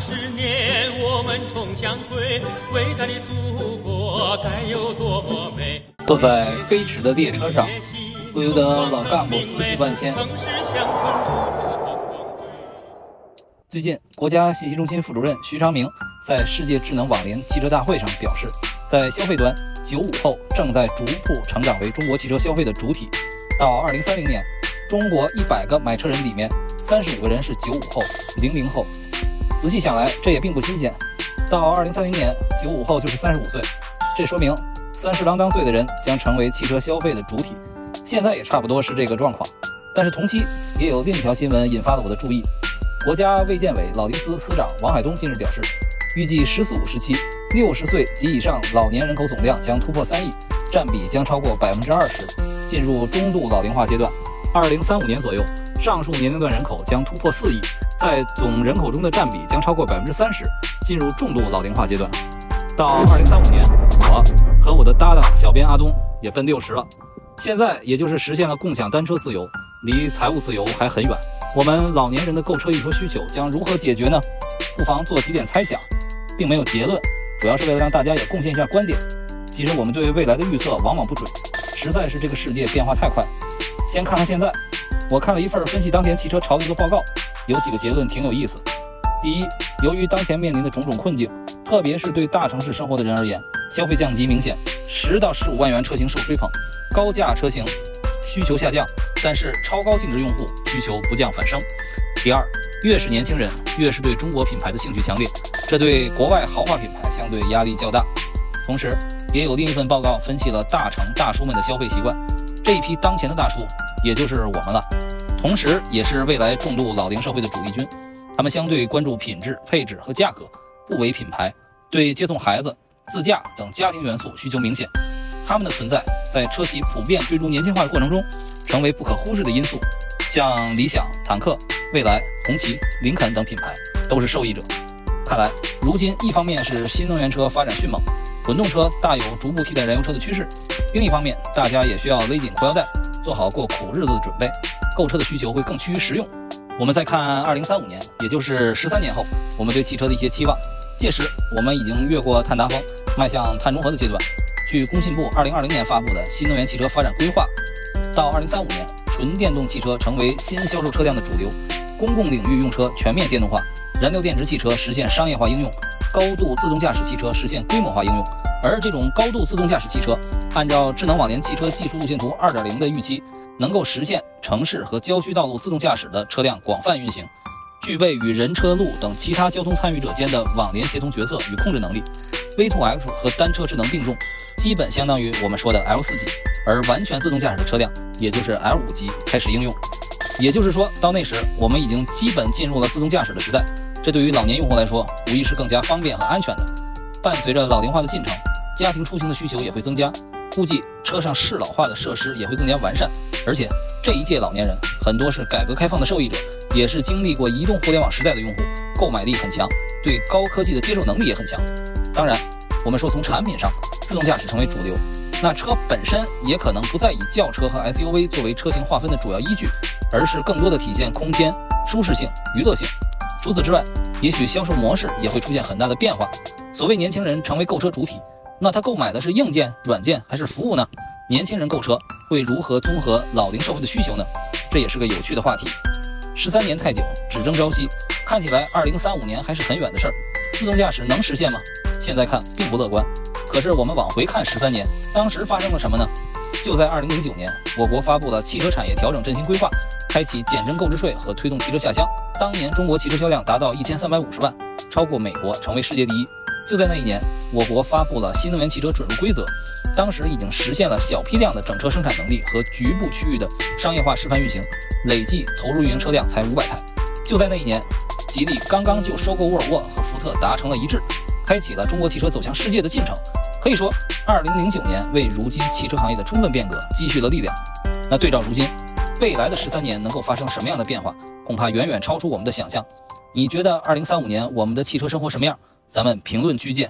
十年，我们重相会，伟大的祖国该有多么美！坐在飞驰的列车上，不由得老干部思绪万千。最近，国家信息中心副主任徐长明在世界智能网联汽车大会上表示，在消费端，九五后正在逐步成长为中国汽车消费的主体。到二零三零年，中国一百个买车人里面，三十五个人是九五后、零零后。仔细想来，这也并不新鲜。到二零三零年，九五后就是三十五岁，这说明三十郎当岁的人将成为汽车消费的主体。现在也差不多是这个状况。但是同期也有另一条新闻引发了我的注意。国家卫健委老龄司司长王海东近日表示，预计“十四五”时期，六十岁及以上老年人口总量将突破三亿，占比将超过百分之二十，进入中度老龄化阶段。二零三五年左右，上述年龄段人口将突破四亿，在总人口中的占比将超过百分之三十，进入重度老龄化阶段。到二零三五年，我和我的搭档小编阿东也奔六十了，现在也就是实现了共享单车自由，离财务自由还很远。我们老年人的购车用车需求将如何解决呢？不妨做几点猜想，并没有结论，主要是为了让大家也贡献一下观点。其实我们对未来的预测往往不准，实在是这个世界变化太快。先看看现在，我看了一份分析当前汽车潮流的报告，有几个结论挺有意思。第一，由于当前面临的种种困境，特别是对大城市生活的人而言，消费降级明显，十到十五万元车型受追捧，高价车型需求下降。但是超高净值用户需求不降反升。第二，越是年轻人，越是对中国品牌的兴趣强烈，这对国外豪华品牌相对压力较大。同时，也有另一份报告分析了大城大叔们的消费习惯，这一批当前的大叔，也就是我们了，同时也是未来重度老龄社会的主力军。他们相对关注品质、配置和价格，不唯品牌，对接送孩子、自驾等家庭元素需求明显。他们的存在，在车企普遍追逐年轻化的过程中。成为不可忽视的因素，像理想、坦克、蔚来、红旗、林肯等品牌都是受益者。看来，如今一方面是新能源车发展迅猛，混动车大有逐步替代燃油车的趋势；另一方面，大家也需要勒紧裤腰带，做好过苦日子的准备。购车的需求会更趋于实用。我们再看二零三五年，也就是十三年后，我们对汽车的一些期望。届时，我们已经越过碳达峰，迈向碳中和的阶段。据工信部二零二零年发布的新能源汽车发展规划。到二零三五年，纯电动汽车成为新销售车辆的主流，公共领域用车全面电动化，燃料电池汽车实现商业化应用，高度自动驾驶汽车实现规模化应用。而这种高度自动驾驶汽车，按照智能网联汽车技术路线图二点零的预期，能够实现城市和郊区道路自动驾驶的车辆广泛运行，具备与人车路等其他交通参与者间的网联协同决策与控制能力。V2X 和单车智能并重，基本相当于我们说的 L 四级。而完全自动驾驶的车辆，也就是 L 五级开始应用。也就是说到那时，我们已经基本进入了自动驾驶的时代。这对于老年用户来说，无疑是更加方便和安全的。伴随着老龄化的进程，家庭出行的需求也会增加，估计车上适老化的设施也会更加完善。而且这一届老年人很多是改革开放的受益者，也是经历过移动互联网时代的用户，购买力很强，对高科技的接受能力也很强。当然，我们说从产品上，自动驾驶成为主流。那车本身也可能不再以轿车和 SUV 作为车型划分的主要依据，而是更多的体现空间、舒适性、娱乐性。除此之外，也许销售模式也会出现很大的变化。所谓年轻人成为购车主体，那他购买的是硬件、软件还是服务呢？年轻人购车会如何综合老龄社会的需求呢？这也是个有趣的话题。十三年太久，只争朝夕，看起来二零三五年还是很远的事儿。自动驾驶能实现吗？现在看并不乐观。可是我们往回看十三年，当时发生了什么呢？就在二零零九年，我国发布了汽车产业调整振兴规划，开启减征购置税和推动汽车下乡。当年中国汽车销量达到一千三百五十万，超过美国，成为世界第一。就在那一年，我国发布了新能源汽车准入规则，当时已经实现了小批量的整车生产能力和局部区域的商业化示范运行，累计投入运营车辆才五百台。就在那一年，吉利刚刚就收购沃尔沃和福特达成了一致，开启了中国汽车走向世界的进程。可以说，二零零九年为如今汽车行业的充分变革积蓄了力量。那对照如今，未来的十三年能够发生什么样的变化，恐怕远远超出我们的想象。你觉得二零三五年我们的汽车生活什么样？咱们评论区见。